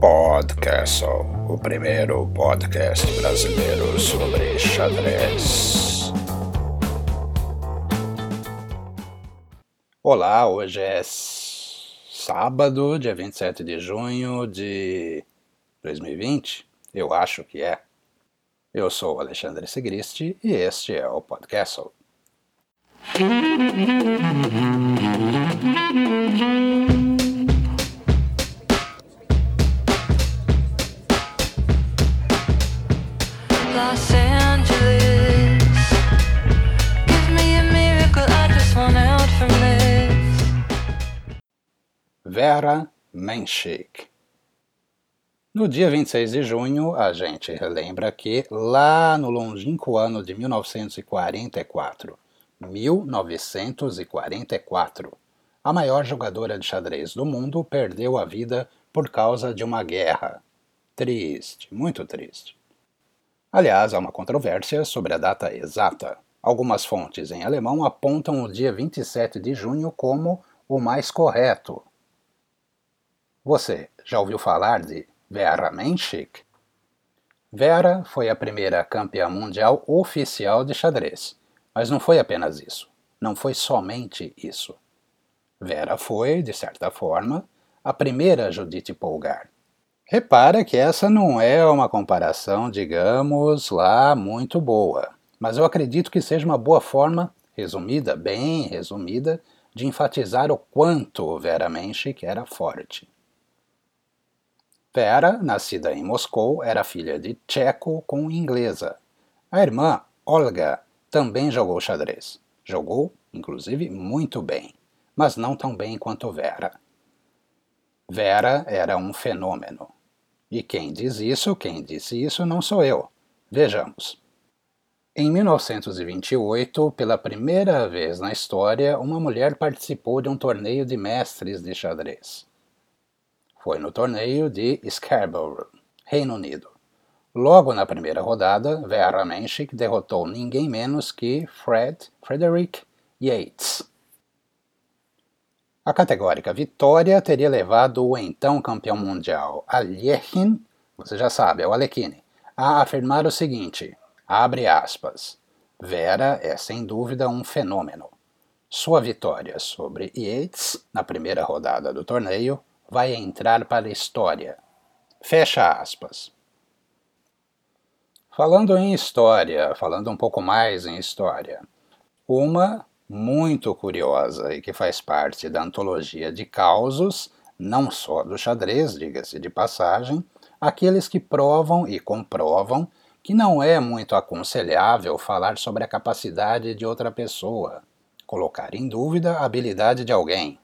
Podcastle, o primeiro podcast brasileiro sobre xadrez. Olá, hoje é sábado, dia 27 de junho de 2020, eu acho que é. Eu sou Alexandre Segristi e este é o Podcastle. Los Angeles. Give me a miracle, I just want out from this. Vera Menchik. No dia 26 de junho, a gente relembra que, lá no longínquo ano de 1944, 1944, a maior jogadora de xadrez do mundo perdeu a vida por causa de uma guerra. Triste, muito triste. Aliás, há uma controvérsia sobre a data exata. Algumas fontes em alemão apontam o dia 27 de junho como o mais correto. Você já ouviu falar de Vera Menchik? Vera foi a primeira campeã mundial oficial de xadrez, mas não foi apenas isso. Não foi somente isso. Vera foi, de certa forma, a primeira Judith Polgar. Repara que essa não é uma comparação, digamos, lá muito boa, mas eu acredito que seja uma boa forma, resumida, bem resumida, de enfatizar o quanto Vera Menchik era forte. Vera, nascida em Moscou, era filha de tcheco com inglesa. A irmã, Olga, também jogou xadrez. Jogou, inclusive, muito bem, mas não tão bem quanto Vera. Vera era um fenômeno. E quem diz isso, quem disse isso, não sou eu. Vejamos. Em 1928, pela primeira vez na história, uma mulher participou de um torneio de mestres de xadrez. Foi no torneio de Scarborough, Reino Unido. Logo na primeira rodada, Vera Menchik derrotou ninguém menos que Fred Frederick Yates. A categórica vitória teria levado o então campeão mundial Aljechin, você já sabe, é o Alekhine, a afirmar o seguinte, abre aspas, Vera é sem dúvida um fenômeno. Sua vitória sobre Yates na primeira rodada do torneio vai entrar para a história. Fecha aspas. Falando em história, falando um pouco mais em história, uma muito curiosa e que faz parte da antologia de causos, não só do xadrez, diga-se de passagem, aqueles que provam e comprovam que não é muito aconselhável falar sobre a capacidade de outra pessoa, colocar em dúvida a habilidade de alguém,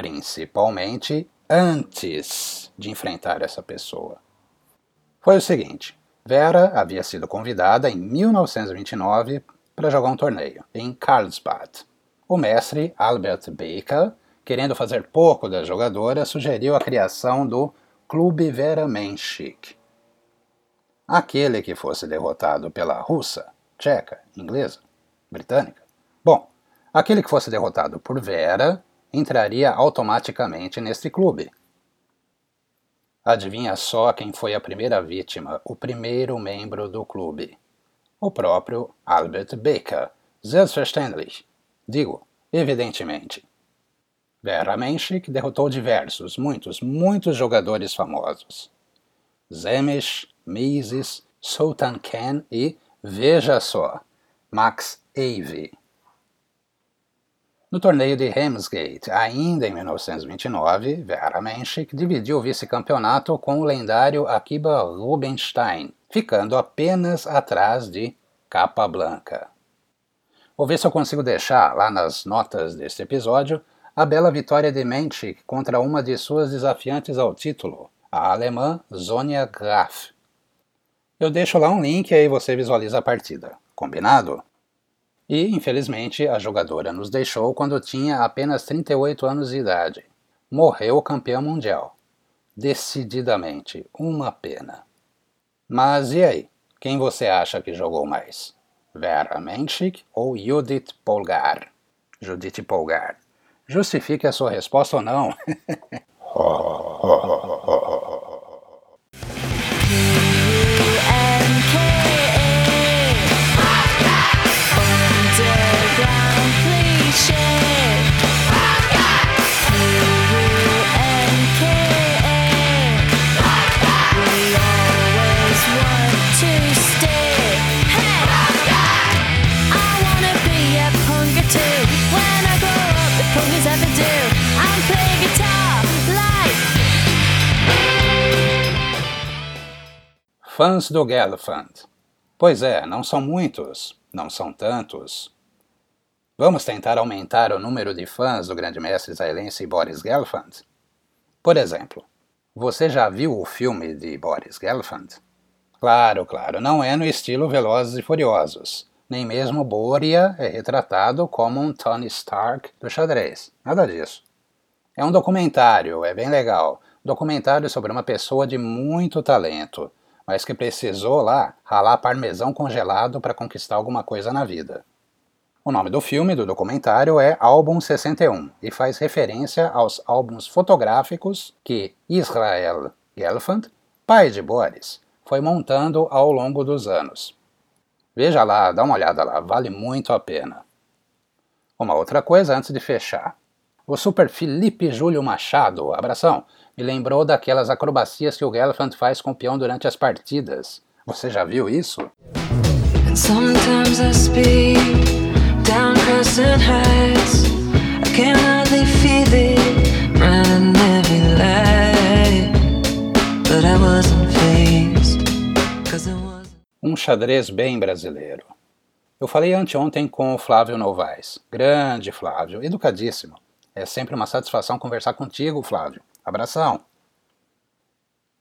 principalmente antes de enfrentar essa pessoa. Foi o seguinte: Vera havia sido convidada em 1929 para jogar um torneio, em Carlsbad. O mestre Albert Baker, querendo fazer pouco da jogadora, sugeriu a criação do Clube Vera Menchik. Aquele que fosse derrotado pela russa, tcheca, inglesa, britânica. Bom, aquele que fosse derrotado por Vera entraria automaticamente neste clube. Adivinha só quem foi a primeira vítima, o primeiro membro do clube o próprio Albert Baker, selbstverständlich, digo, evidentemente. Vera Menchik derrotou diversos, muitos, muitos jogadores famosos. Zemisch, Mises, Sultan Ken e, veja só, Max Avey. No torneio de Ramsgate, ainda em 1929, Vera Menchik dividiu o vice-campeonato com o lendário Akiba Rubinstein, ficando apenas atrás de Capablanca. Vou ver se eu consigo deixar lá nas notas deste episódio a bela vitória de Menchik contra uma de suas desafiantes ao título, a alemã Sonia Graf. Eu deixo lá um link e aí você visualiza a partida. Combinado? E, infelizmente, a jogadora nos deixou quando tinha apenas 38 anos de idade. Morreu campeã mundial. Decididamente, uma pena. Mas e aí? Quem você acha que jogou mais? Vera Menchik ou Judith Polgar? Judith Polgar. Justifique a sua resposta ou não. Fãs do Gelfand. Pois é, não são muitos, não são tantos. Vamos tentar aumentar o número de fãs do grande mestre israelense Boris Gelfand? Por exemplo, você já viu o filme de Boris Gelfand? Claro, claro, não é no estilo Velozes e Furiosos. Nem mesmo Boria é retratado como um Tony Stark do xadrez. Nada disso. É um documentário, é bem legal. Documentário sobre uma pessoa de muito talento, mas que precisou lá ralar parmesão congelado para conquistar alguma coisa na vida. O nome do filme, do documentário, é Álbum 61 e faz referência aos álbuns fotográficos que Israel Gelfand, pai de Boris, foi montando ao longo dos anos. Veja lá, dá uma olhada lá, vale muito a pena. Uma outra coisa antes de fechar. O super Felipe Júlio Machado, abração, me lembrou daquelas acrobacias que o Gelfand faz com o peão durante as partidas. Você já viu isso? Um xadrez bem brasileiro. Eu falei anteontem com o Flávio Novaes. Grande Flávio, educadíssimo. É sempre uma satisfação conversar contigo, Flávio. Abração.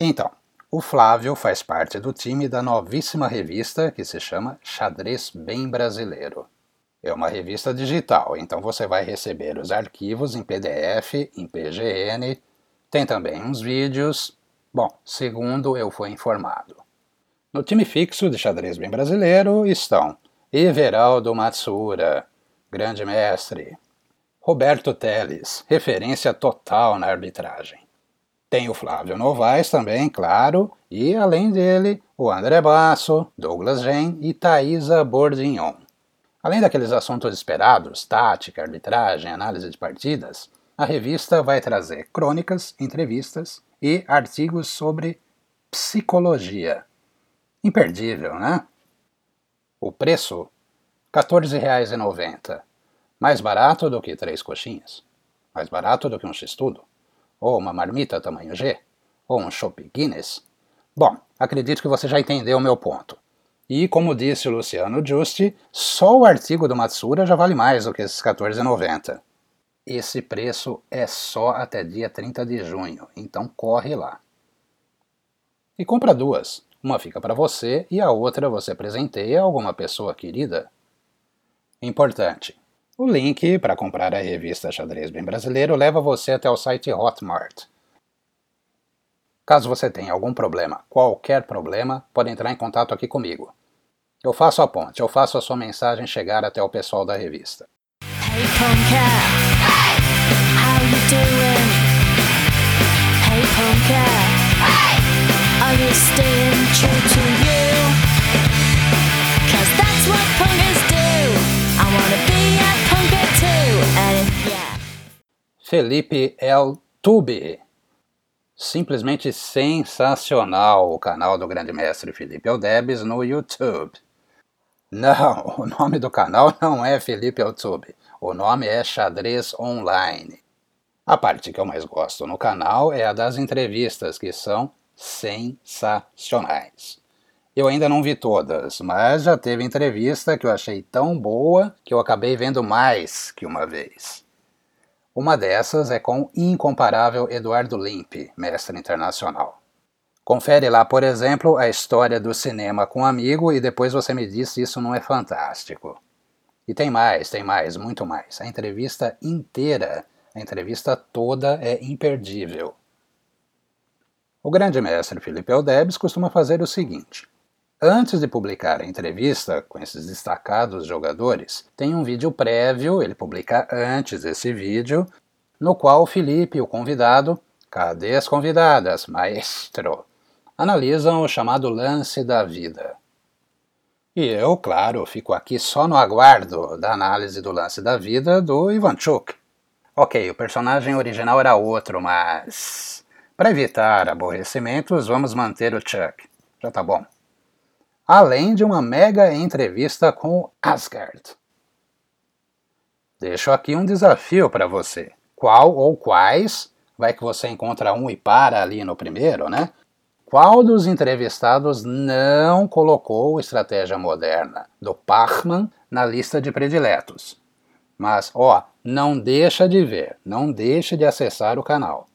Então, o Flávio faz parte do time da novíssima revista que se chama Xadrez Bem Brasileiro. É uma revista digital, então você vai receber os arquivos em PDF, em PGN, tem também uns vídeos. Bom, segundo eu fui informado. No time fixo de xadrez bem brasileiro estão Everaldo Matsura, grande mestre, Roberto Teles, referência total na arbitragem. Tem o Flávio Novaes também, claro, e além dele, o André Basso, Douglas Gen e Thaisa Bordignon. Além daqueles assuntos esperados, tática, arbitragem, análise de partidas, a revista vai trazer crônicas, entrevistas e artigos sobre psicologia. Imperdível, né? O preço: R$ 14,90. Mais barato do que três coxinhas. Mais barato do que um x-tudo. Ou uma marmita tamanho G. Ou um chopp Guinness. Bom, acredito que você já entendeu o meu ponto. E, como disse o Luciano Giusti, só o artigo do Matsura já vale mais do que esses R$ 14,90. Esse preço é só até dia 30 de junho, então corre lá. E compra duas. Uma fica para você e a outra você presenteia a alguma pessoa querida. Importante. O link para comprar a revista Xadrez Bem Brasileiro leva você até o site Hotmart. Caso você tenha algum problema, qualquer problema, pode entrar em contato aqui comigo. Eu faço a ponte, eu faço a sua mensagem chegar até o pessoal da revista. Hey, Felipe El Tube. Simplesmente sensacional o canal do grande mestre Felipe Eldebes no YouTube. Não, o nome do canal não é Felipe YouTube. O nome é Xadrez Online. A parte que eu mais gosto no canal é a das entrevistas, que são sensacionais. Eu ainda não vi todas, mas já teve entrevista que eu achei tão boa que eu acabei vendo mais que uma vez. Uma dessas é com o incomparável Eduardo Limpe, mestre internacional. Confere lá, por exemplo, a história do cinema com um amigo e depois você me diz se isso não é fantástico. E tem mais, tem mais, muito mais. A entrevista inteira, a entrevista toda é imperdível. O grande mestre Felipe Eldebs costuma fazer o seguinte: Antes de publicar a entrevista com esses destacados jogadores, tem um vídeo prévio, ele publica antes esse vídeo, no qual o Felipe, o convidado, cadê as convidadas, maestro, analisam o chamado lance da vida. E eu, claro, fico aqui só no aguardo da análise do lance da vida do Ivanchuk. Ok, o personagem original era outro, mas. Para evitar aborrecimentos, vamos manter o Chuck. Já tá bom além de uma mega entrevista com Asgard. Deixo aqui um desafio para você. Qual ou quais, vai que você encontra um e para ali no primeiro, né? Qual dos entrevistados não colocou Estratégia Moderna do Pachman na lista de prediletos? Mas, ó, não deixa de ver, não deixe de acessar o canal.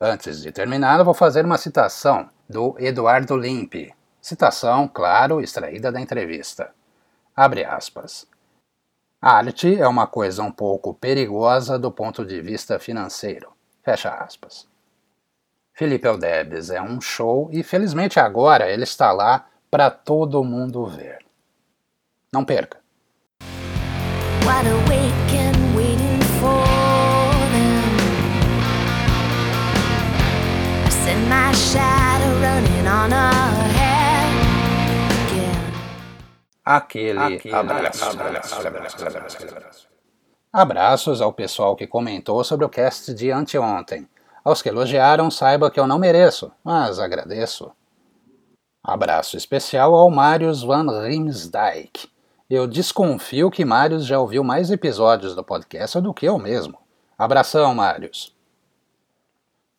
Antes de terminar, vou fazer uma citação do Eduardo Limpe, Citação, claro, extraída da entrevista. Abre aspas. Arte é uma coisa um pouco perigosa do ponto de vista financeiro. Fecha aspas. Felipe Eldebes é um show e felizmente agora ele está lá para todo mundo ver. Não perca. What aquele, aquele abraço. abraço, abraço, Abraços ao pessoal que comentou sobre o cast de anteontem. Aos que elogiaram, saiba que eu não mereço, mas agradeço. Abraço especial ao Marius Van Riemsdijk. Eu desconfio que Marius já ouviu mais episódios do podcast do que eu mesmo. Abração, Marius.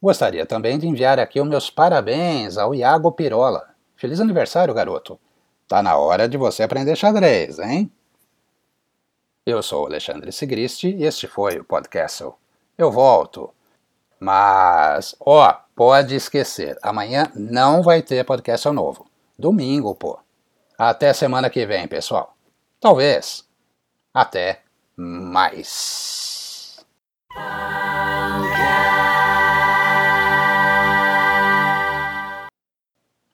Gostaria também de enviar aqui os meus parabéns ao Iago Pirola. Feliz aniversário, garoto. Tá na hora de você aprender xadrez, hein? Eu sou Alexandre Sigristi e este foi o Podcast. Eu volto. Mas, ó, pode esquecer, amanhã não vai ter podcast novo. Domingo, pô. Até semana que vem, pessoal. Talvez. Até mais.